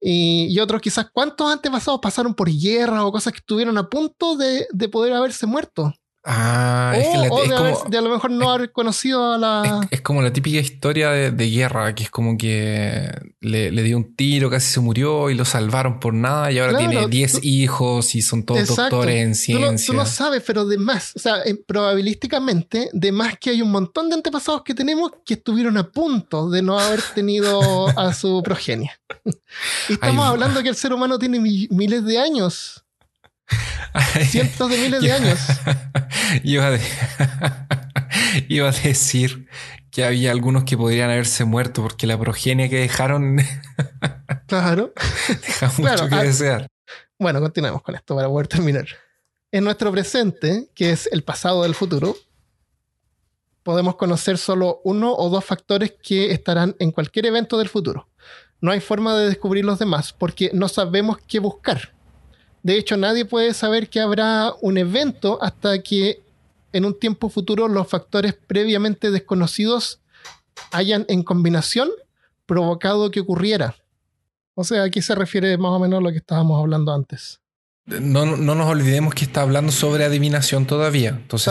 Y, otros quizás, ¿cuántos antepasados pasaron por guerra o cosas que estuvieron a punto de, de poder haberse muerto? Ah, es que O- la- o es de, como- haber- de a lo mejor no haber conocido a la... Es, es como la típica historia de, de guerra, que es como que le, le dio un tiro, casi se murió y lo salvaron por nada y ahora Claro, tiene 10 tú- hijos y son todos Exacto. doctores en Tú no, ciencia. tú no sabes, pero de más, o sea, eh, probabilísticamente, de más que hay un montón de antepasados que tenemos que estuvieron a punto de no haber tenido a su progenia. Y estamos Ay, hablando que el ser humano tiene mi- miles de años, cientos de miles de años. iba, de- iba a decir que había algunos que podrían haberse muerto porque la progenie que dejaron Claro. deja mucho Claro, que ah, desear. Bueno, continuemos con esto para poder terminar. En nuestro presente, que es el pasado del futuro, podemos conocer solo uno o dos factores que estarán en cualquier evento del futuro. No hay forma de descubrir los demás porque no sabemos qué buscar. De hecho, nadie puede saber que habrá un evento hasta que en un tiempo futuro los factores previamente desconocidos hayan en combinación provocado que ocurriera. O sea, aquí se refiere más o menos a lo que estábamos hablando antes. No, no- no nos olvidemos que está hablando sobre adivinación todavía. Entonces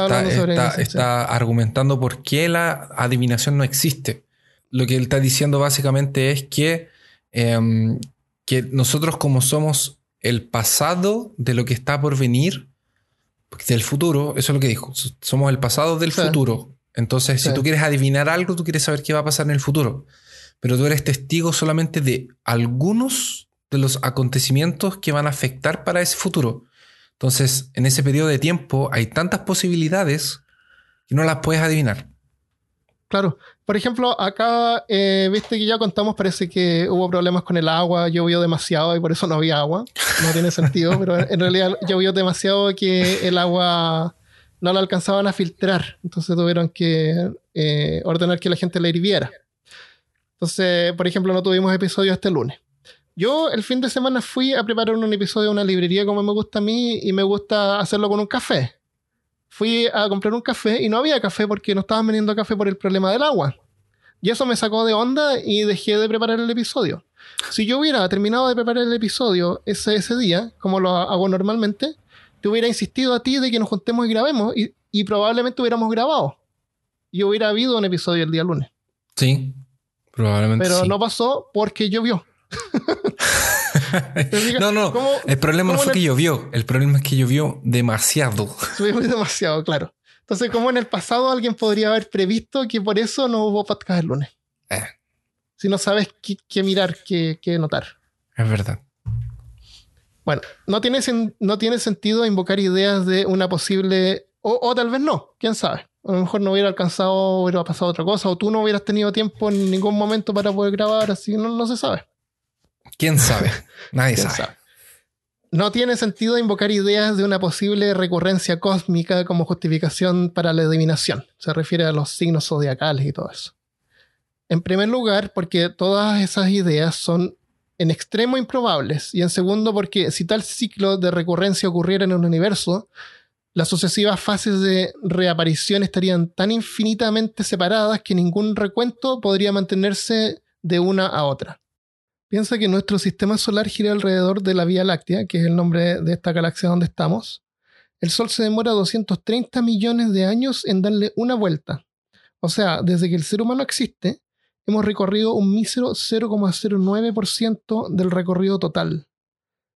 está argumentando por qué la adivinación no existe. Lo que él está diciendo básicamente es que, em, que nosotros como somos el pasado de lo que está por venir, del futuro, eso es lo que dijo, so- somos el pasado del Sí. futuro. Entonces, si tú quieres adivinar algo, tú quieres saber qué va a pasar en el futuro. Pero tú eres testigo solamente de algunos de los acontecimientos que van a afectar para ese futuro. Entonces, en ese periodo de tiempo hay tantas posibilidades que no las puedes adivinar. Claro. Por ejemplo, acá, eh, viste que ya contamos, parece que hubo problemas con el agua, llovió demasiado y por eso no había agua. No tiene sentido, pero en realidad llovió demasiado que el agua no la alcanzaban a filtrar. Entonces tuvieron que eh, ordenar que la gente la hirviera. Entonces, por ejemplo, no tuvimos episodio este lunes. Yo el fin de semana fui a preparar un episodio de una librería como me gusta a mí y me gusta hacerlo con un café. Fui a comprar un café y no había café porque no estaban vendiendo café por el problema del agua. Y eso me sacó de onda y dejé de preparar el episodio. Si yo hubiera terminado de preparar el episodio ese, ese día, como lo hago normalmente, te hubiera insistido a ti de que nos juntemos y grabemos y, y probablemente hubiéramos grabado. Y hubiera habido un episodio el día lunes. Sí, probablemente Pero sí. no pasó porque llovió. No, no. ¿Cómo- el problema no fue que llovió. El problema es que llovió demasiado. Subimos demasiado, claro. Entonces, ¿cómo en el pasado alguien podría haber previsto que por eso no hubo podcast el lunes? Eh. Si no sabes qué, qué mirar, qué, qué notar. Es verdad. Bueno, no tiene, no tiene sentido invocar ideas de una posible, o, o, tal vez no, quién sabe. A lo mejor no hubiera alcanzado, hubiera pasado otra cosa, o tú no hubieras tenido tiempo en ningún momento para poder grabar, así no, no se sabe. ¿Quién sabe? Nadie sabe. No tiene sentido invocar ideas de una posible recurrencia cósmica como justificación para la adivinación. Se refiere a los signos zodiacales y todo eso. En primer lugar, porque todas esas ideas son en extremo improbables. Y en segundo, porque si tal ciclo de recurrencia ocurriera en un universo, las sucesivas fases de reaparición estarían tan infinitamente separadas que ningún recuento podría mantenerse de una a otra. Piensa que nuestro sistema solar gira alrededor de la Vía Láctea, que es el nombre de esta galaxia donde estamos. El Sol se demora 230 millones de años en darle una vuelta. O sea, desde que el ser humano existe, hemos recorrido un mísero 0,09% del recorrido total.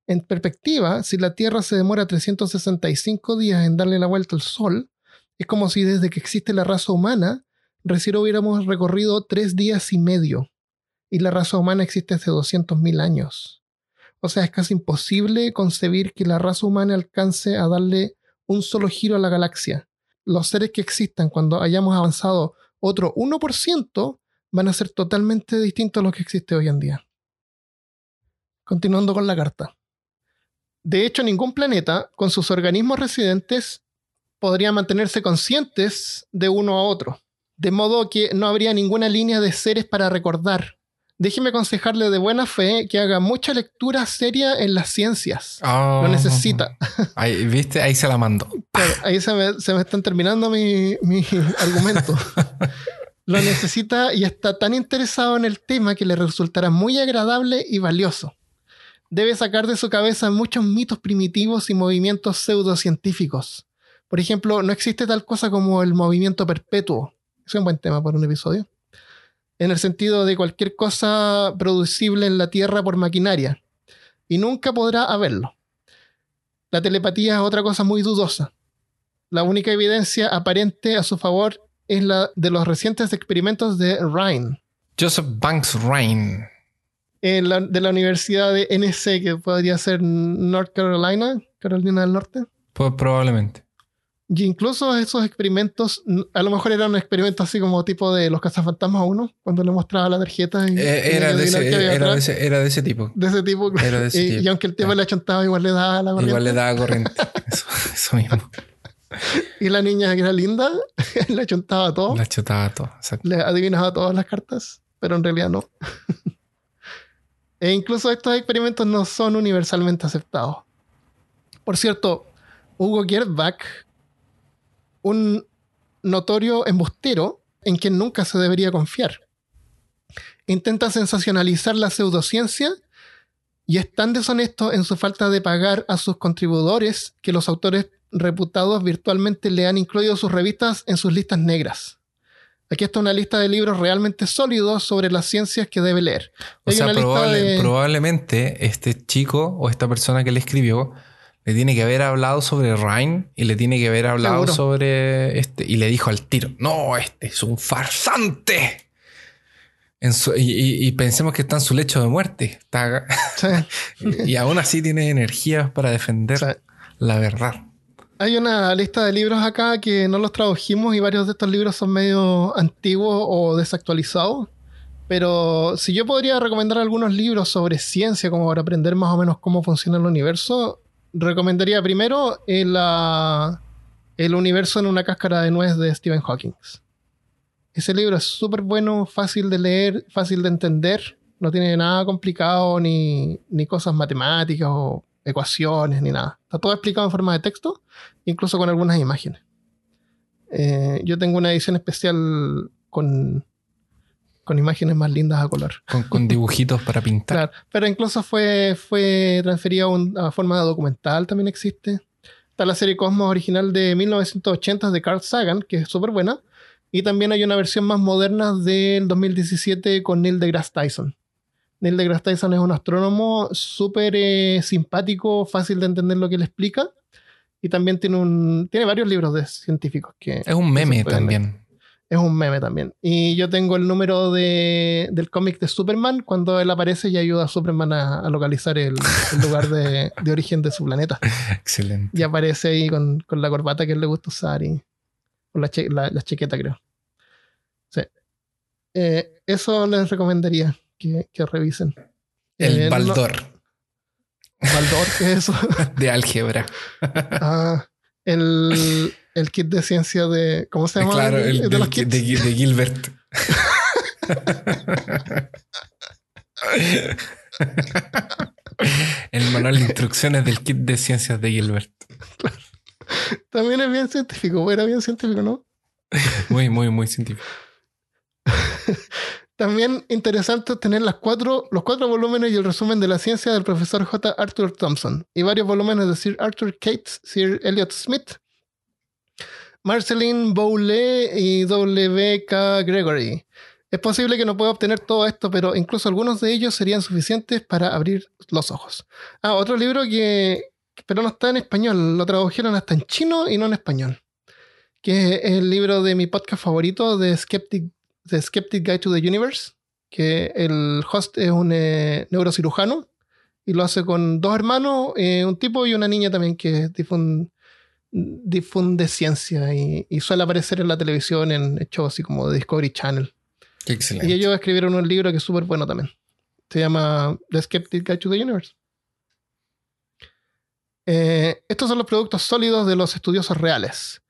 En perspectiva, si la Tierra se demora 365 días en darle la vuelta al Sol, es como si desde que existe la raza humana, recién hubiéramos recorrido tres días y medio y la raza humana existe hace 200.000 años. O sea, es casi imposible concebir que la raza humana alcance a darle un solo giro a la galaxia. Los seres que existan cuando hayamos avanzado otro 1% van a ser totalmente distintos a los que existe hoy en día. Continuando con la carta. De hecho, ningún planeta, con sus organismos residentes, podría mantenerse conscientes de uno a otro. De modo que no habría ninguna línea de seres para recordar, déjeme aconsejarle de buena fe que haga mucha lectura seria en las ciencias. Lo necesita. Ahí, ¿Viste? Ahí se la mando. ahí se me, están terminando mi, mi argumento. Lo necesita y está tan interesado en el tema que le resultará muy agradable y valioso. Debe sacar de su cabeza muchos mitos primitivos y movimientos pseudocientíficos. Por ejemplo, no existe tal cosa como el movimiento perpetuo. Es un buen tema para un episodio en el sentido de cualquier cosa producible en la Tierra por maquinaria, y nunca podrá haberlo. La telepatía es otra cosa muy dudosa. La única evidencia aparente a su favor es la de los recientes experimentos de Ryan. Joseph Banks Ryan. de la Universidad de NC, que podría ser North Carolina, Carolina del Norte. Pues probablemente. Y incluso esos experimentos, a lo mejor eran experimentos así como tipo de los cazafantasmas 1, cuando le mostraba la tarjeta. Y, eh, era, de ese, era, de ese, era, de ese, tipo. De ese tipo. y, aunque el tema le achuntaba, igual le daba la corriente. Igual le daba corriente. eso, mismo. Y la niña que era linda, le achuntaba todo. Le achuntaba todo, Le adivinaba todas las cartas, pero en realidad no. e incluso estos experimentos no son universalmente aceptados. Por cierto, Hugo Gertbach un notorio embustero en quien nunca se debería confiar. Intenta sensacionalizar la pseudociencia y es tan deshonesto en su falta de pagar a sus contribuidores que los autores reputados virtualmente le han incluido sus revistas en sus listas negras. Aquí está una lista de libros realmente sólidos sobre las ciencias que debe leer. O sea, probablemente este chico o esta persona que le escribió le tiene que haber hablado sobre Ryan y le tiene que haber hablado sobre este. Y le dijo al tiro: No, este es un farsante. y, pensemos que está en su lecho de muerte. y, aún así tiene energías para defender la verdad. Hay una lista de libros acá que no los tradujimos y varios de estos libros son medio antiguos o desactualizados. Pero si yo podría recomendar algunos libros sobre ciencia, como para aprender más o menos cómo funciona el universo, recomendaría primero el, el universo en una cáscara de nuez de Stephen Hawking. Ese libro es súper bueno, fácil de leer, fácil de entender. No tiene nada complicado, ni, ni cosas matemáticas o ecuaciones, ni nada. Está todo explicado en forma de texto, incluso con algunas imágenes. Eh, yo tengo una edición especial con con imágenes más lindas a color. Con, dibujitos para pintar. pero incluso fue, fue transferido a, forma de documental, también existe. Está la serie Cosmos original de 1980 de Carl Sagan, que es súper buena. Y también hay una versión más moderna del 2017 con Neil deGrasse Tyson. Neil deGrasse Tyson es un astrónomo súper eh, simpático, fácil de entender lo que él explica. Y también tiene, un, tiene varios libros de científicos que... Es un meme también Es un meme también. Y yo tengo el número de, del cómic de Superman cuando él aparece y ayuda a Superman a, localizar el, lugar de, origen de su planeta. Excelente. Y aparece ahí con, con la corbata que él le gusta usar y con la, la, chaqueta, creo. Sí. Eh, eso les recomendaría que, que revisen. El eh, Baldor. ¿Baldor qué es eso? de álgebra. ah, el, el kit de ciencia de. ¿Cómo se llama? Claro, el, de, los kits? de, Gilbert. el manual de instrucciones del kit de ciencias de Gilbert. También es bien científico, era bien científico, ¿no? muy, muy, muy científico. También interesante tener las cuatro, los cuatro volúmenes y el resumen de la ciencia del profesor J. Arthur Thompson y varios volúmenes de Sir Arthur Cates, Sir Elliot Smith, Marceline Bowley y W. K. Gregory. Es posible que no pueda obtener todo esto, pero incluso algunos de ellos serían suficientes para abrir los ojos. Ah, otro libro que, pero no está en español, lo tradujeron hasta en chino y no en español, que es el libro de mi podcast favorito de Skeptic The Skeptic Guide to the Universe, que el host es un eh, neurocirujano y lo hace con dos hermanos, eh, un tipo y una niña también que difunde, difunde ciencia y, suele aparecer en la televisión en shows así como Discovery Channel. Excelente. Y ellos escribieron un libro que es súper bueno también. Se llama The Skeptic Guide to the Universe. Eh, estos son los productos sólidos de los estudiosos reales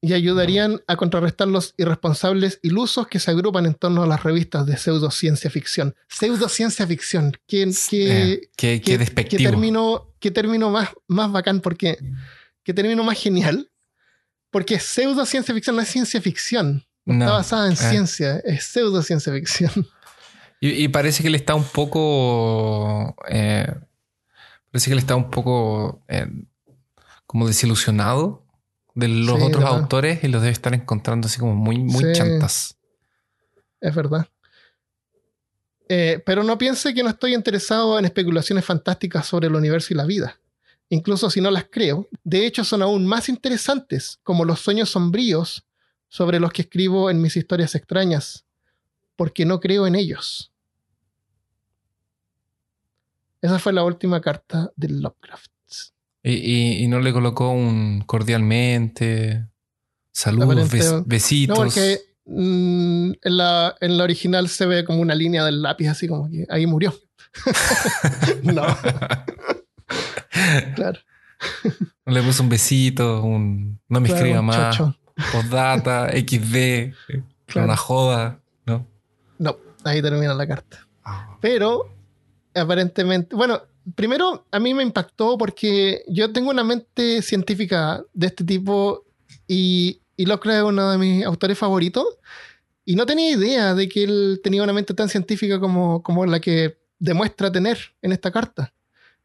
y ayudarían a contrarrestar los irresponsables ilusos que se agrupan en torno a las revistas de pseudociencia ficción. Pseudociencia ficción. ¿Qué, eh, qué, qué, despectivo. qué término, qué término más, más bacán, porque qué término más genial. Porque pseudociencia ficción no es ciencia ficción. No, está basada en eh. ciencia, es pseudociencia ficción. Y, parece que le está un poco. Eh, parece que le está un poco. como desilusionado de los otros autores y los debe estar encontrando así como muy, muy chantas. Es verdad. Eh, pero no piense que no estoy interesado en especulaciones fantásticas sobre el universo y la vida. Incluso si no las creo, de hecho son aún más interesantes, como los sueños sombríos sobre los que escribo en mis historias extrañas, porque no creo en ellos. Esa fue la última carta de Lovecraft. Y, no le colocó un cordialmente, saludos, besitos. No, porque mm, en, la, en la original se ve como una línea del lápiz, así como que ahí murió. no. claro. Le puso un besito, un no me escriba más, postdata, XD, una joda, ¿no? No, ahí termina la carta. Ah. Pero aparentemente, bueno, primero, a mí me impactó porque yo tengo una mente científica de este tipo y, y Lovecraft es uno de mis autores favoritos. Y no tenía idea de que él tenía una mente tan científica como, como la que demuestra tener en esta carta.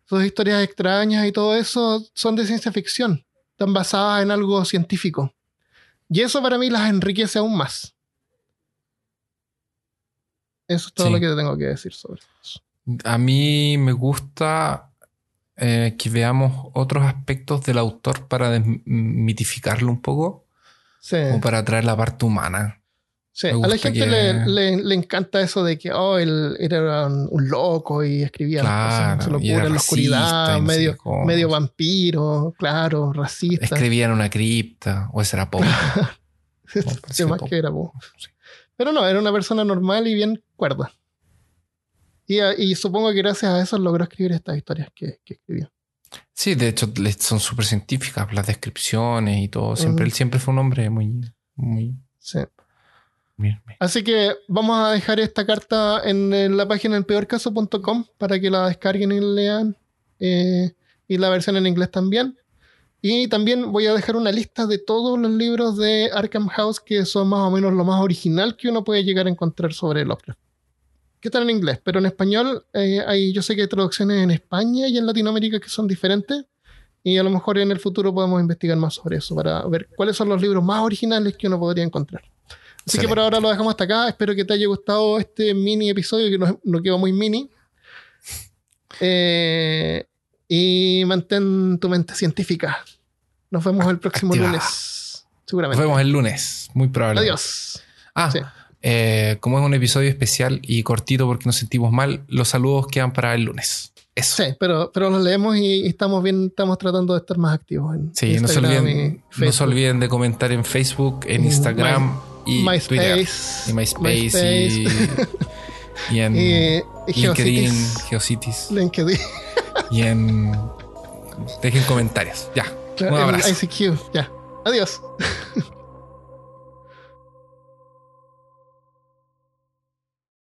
Sus historias extrañas y todo eso son de ciencia ficción, están basadas en algo científico. Y eso para mí las enriquece aún más. Eso es todo lo que te tengo que decir sobre eso. A mí me gusta eh, que veamos otros aspectos del autor para desmitificarlo un poco. Sí. Como para traer la parte humana. Sí, a la gente le, encanta eso de que oh, él, era un, loco y escribía claro, se lo en la oscuridad, medio, medio vampiro, claro, racista. Escribía en una cripta, o ese era poco. más que era poco. Pero no, era una persona normal y bien cuerda. Y, supongo que gracias a eso logró escribir estas historias que, escribió. Sí, de hecho son súper científicas las descripciones y todo. Siempre, Él siempre fue un hombre muy... muy... Sí. Así que vamos a dejar esta carta en, la página en peorcaso.com para que la descarguen y lean. Eh, y la versión en inglés también. Y también voy a dejar una lista de todos los libros de Arkham House que son más o menos lo más original que uno puede llegar a encontrar sobre Lovecraft que están en inglés, pero en español eh, hay, yo sé que hay traducciones en España y en Latinoamérica que son diferentes y a lo mejor en el futuro podemos investigar más sobre eso para ver cuáles son los libros más originales que uno podría encontrar. Así que por ahora lo dejamos hasta acá. Espero que te haya gustado este mini episodio que no, no quedó muy mini. Eh, y mantén tu mente científica. Nos vemos el próximo lunes. seguramente. vemos el lunes, muy probable. Adiós. Ah, Sí. eh, como es un episodio especial y cortito porque nos sentimos mal, los saludos quedan para el lunes. Eso. Sí, pero, pero los leemos y, y estamos bien, estamos tratando de estar más activos en Sí, no se, Instagram olviden, no se olviden de comentar en Facebook, en Instagram y Twitter. MySpace. Y MySpace, y, y en y, LinkedIn, Geocities. Geocities LinkedIn. y en... Dejen comentarios. Ya. Un abrazo. ICQ. Ya. Adiós.